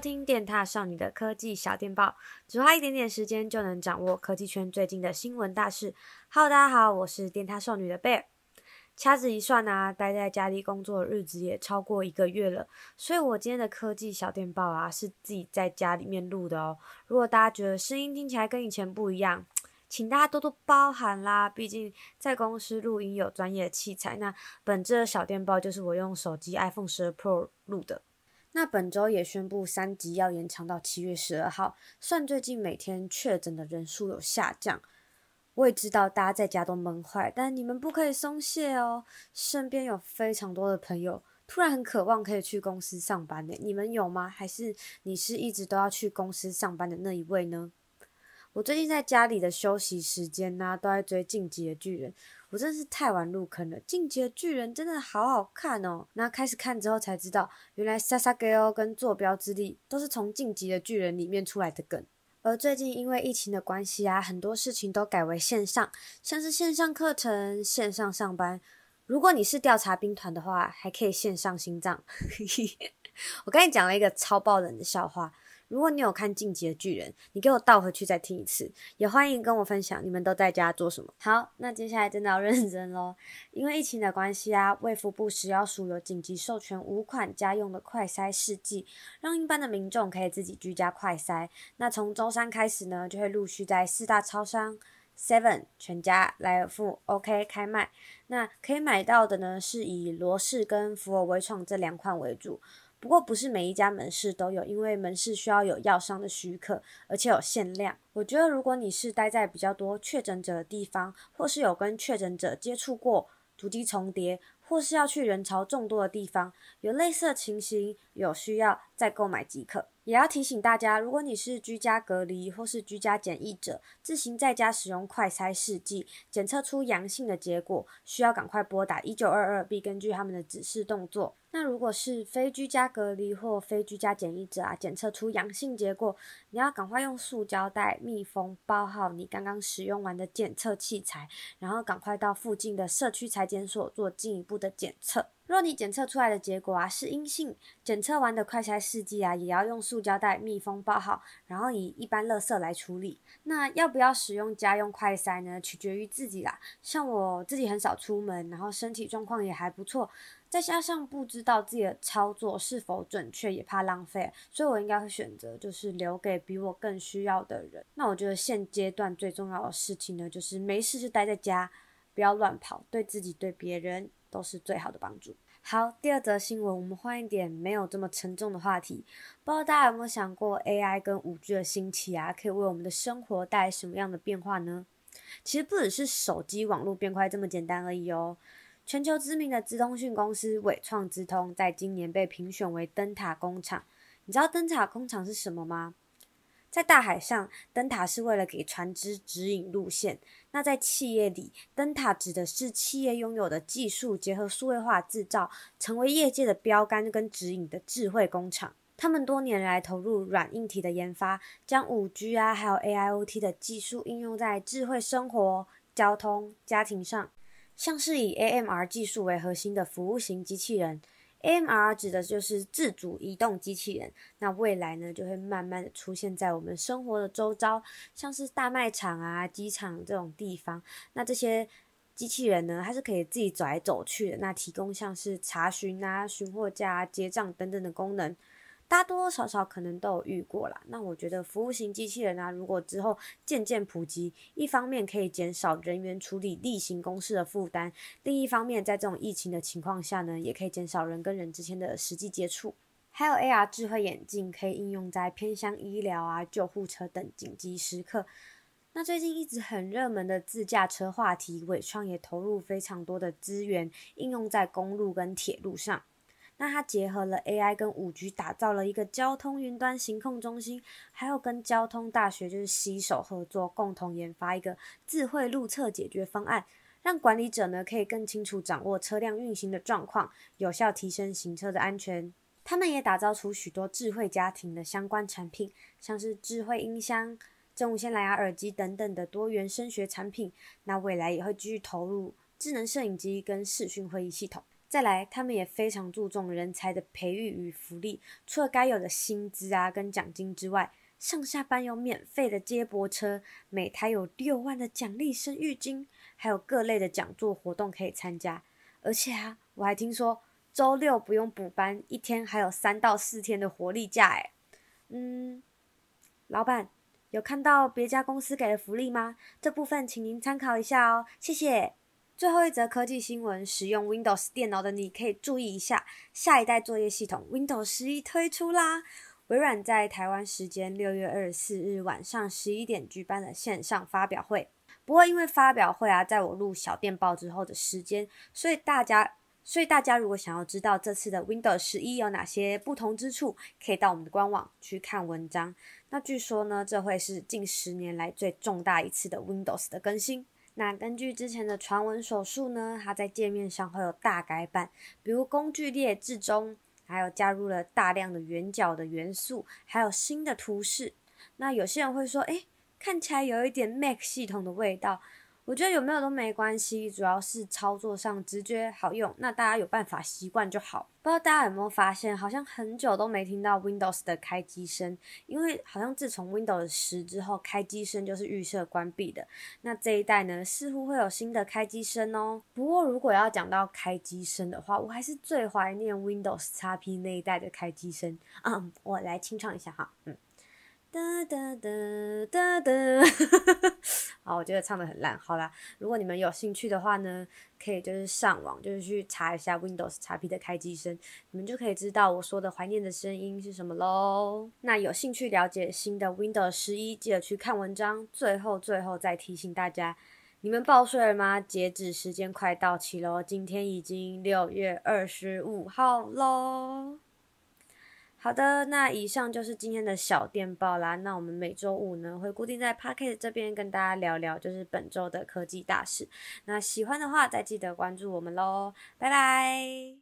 收听电踏少女的科技小电报，只花一点点时间就能掌握科技圈最近的新闻大事。Hello，大家好，我是电踏少女的贝尔。掐指一算啊，待在家里工作的日子也超过一个月了，所以我今天的科技小电报啊，是自己在家里面录的哦。如果大家觉得声音听起来跟以前不一样，请大家多多包涵啦。毕竟在公司录音有专业的器材，那本次的小电报就是我用手机 iPhone 12 Pro 录的。那本周也宣布三级要延长到七月十二号。算最近每天确诊的人数有下降，我也知道大家在家都闷坏，但你们不可以松懈哦。身边有非常多的朋友突然很渴望可以去公司上班呢，你们有吗？还是你是一直都要去公司上班的那一位呢？我最近在家里的休息时间呢、都在追《进击的巨人》。我真是太晚入坑了，《进击的巨人》真的好好看哦！那开始看之后才知道，原来 Sasuke 跟坐标之力都是从《进击的巨人》里面出来的梗。而最近因为疫情的关系啊，很多事情都改为线上，像是线上课程、线上上班。如果你是调查兵团的话，还可以线上心脏。我刚才讲了一个超爆冷的笑话。如果你有看《进击的巨人》，你给我倒回去再听一次，也欢迎跟我分享你们都在家做什么。好，那接下来真的要认真喽，因为疫情的关系啊，卫福部食药署有紧急授权五款家用的快筛试剂，让一般的民众可以自己居家快筛。那从周三开始呢，就会陆续在四大超商、Seven、全家、莱尔富、OK 开卖。那可以买到的呢，是以罗氏跟福尔微创这两款为主。不过不是每一家门市都有，因为门市需要有药商的许可，而且有限量。我觉得如果你是待在比较多确诊者的地方，或是有跟确诊者接触过，足迹重叠，或是要去人潮众多的地方，有类似的情形，有需要再购买即可。也要提醒大家，如果你是居家隔离或是居家检疫者，自行在家使用快筛试剂，检测出阳性的结果，需要赶快拨打一九二二，并根据他们的指示动作。那如果是非居家隔离或非居家检疫者啊，检测出阳性结果，你要赶快用塑胶袋密封包好你刚刚使用完的检测器材，然后赶快到附近的社区采检所做进一步的检测。若你检测出来的结果啊是阴性，检测完的快筛试剂啊也要用塑胶袋密封包好，然后以一般垃圾来处理。那要不要使用家用快筛呢？取决于自己啦。像我自己很少出门，然后身体状况也还不错，再加上不知道自己的操作是否准确，也怕浪费，所以我应该会选择就是留给比我更需要的人。那我觉得现阶段最重要的事情呢，就是没事就待在家，不要乱跑，对自己对别人。都是最好的帮助。好，第二则新闻，我们换一点没有这么沉重的话题。不知道大家有没有想过，AI 跟 5G 的兴起啊，可以为我们的生活带来什么样的变化呢？其实不只是手机网络变快这么简单而已哦。全球知名的资通讯公司纬创资通，在今年被评选为灯塔工厂。你知道灯塔工厂是什么吗？在大海上，灯塔是为了给船只指引路线。那在企业里，灯塔指的是企业拥有的技术结合数位化制造，成为业界的标杆跟指引的智慧工厂。他们多年来投入软硬体的研发，将五 G 啊，还有 AIoT 的技术应用在智慧生活、交通、家庭上，像是以 AMR 技术为核心的服务型机器人。M R 指的就是自主移动机器人，那未来呢，就会慢慢的出现在我们生活的周遭，像是大卖场啊、机场这种地方。那这些机器人呢，它是可以自己走来走去的，那提供像是查询啊、寻货架、结账等等的功能。大多多少少可能都有遇过啦。那我觉得服务型机器人啊，如果之后渐渐普及，一方面可以减少人员处理例行公事的负担，另一方面在这种疫情的情况下呢，也可以减少人跟人之间的实际接触。还有 AR 智慧眼镜可以应用在偏乡医疗啊、救护车等紧急时刻。那最近一直很热门的自驾车话题，伟创也投入非常多的资源，应用在公路跟铁路上。那它结合了 AI 跟五 G，打造了一个交通云端行控中心，还有跟交通大学就是携手合作，共同研发一个智慧路测解决方案，让管理者呢可以更清楚掌握车辆运行的状况，有效提升行车的安全。他们也打造出许多智慧家庭的相关产品，像是智慧音箱、真无线蓝牙耳机等等的多元声学产品。那未来也会继续投入智能摄影机跟视讯会议系统。再来，他们也非常注重人才的培育与福利，除了该有的薪资啊跟奖金之外，上下班有免费的接驳车，每台有六万的奖励生育金，还有各类的讲座活动可以参加。而且啊，我还听说周六不用补班，一天还有三到四天的活力假。哎，嗯，老板有看到别家公司给的福利吗？这部分请您参考一下哦，谢谢。最后一则科技新闻：使用 Windows 电脑的你可以注意一下，下一代作业系统 Windows 十一推出啦。微软在台湾时间六月二十四日晚上十一点举办了线上发表会。不过因为发表会啊，在我录小电报之后的时间，所以大家，所以大家如果想要知道这次的 Windows 十一有哪些不同之处，可以到我们的官网去看文章。那据说呢，这会是近十年来最重大一次的 Windows 的更新。那根据之前的传闻所述呢，它在界面上会有大改版，比如工具列置中。还有加入了大量的圆角的元素，还有新的图示。那有些人会说，诶，看起来有一点 Mac 系统的味道。我觉得有没有都没关系，主要是操作上直觉好用，那大家有办法习惯就好。不知道大家有没有发现，好像很久都没听到 Windows 的开机声，因为好像自从 Windows 十之后，开机声就是预设关闭的。那这一代呢，似乎会有新的开机声哦。不过如果要讲到开机声的话，我还是最怀念 Windows XP 那一代的开机声。嗯，我来清唱一下哈，嗯。哒哒哒哒哒，好，我觉得唱得很烂。好啦，如果你们有兴趣的话呢，可以就是上网，就是去查一下 Windows XP 的开机声，你们就可以知道我说的怀念的声音是什么喽。那有兴趣了解新的 Windows 十一，记得去看文章。最后，最后再提醒大家，你们报税了吗？截止时间快到期喽，今天已经六月二十五号喽。好的，那以上就是今天的小电报啦。那我们每周五呢，会固定在 p a c k e t 这边跟大家聊聊，就是本周的科技大事。那喜欢的话，再记得关注我们喽，拜拜。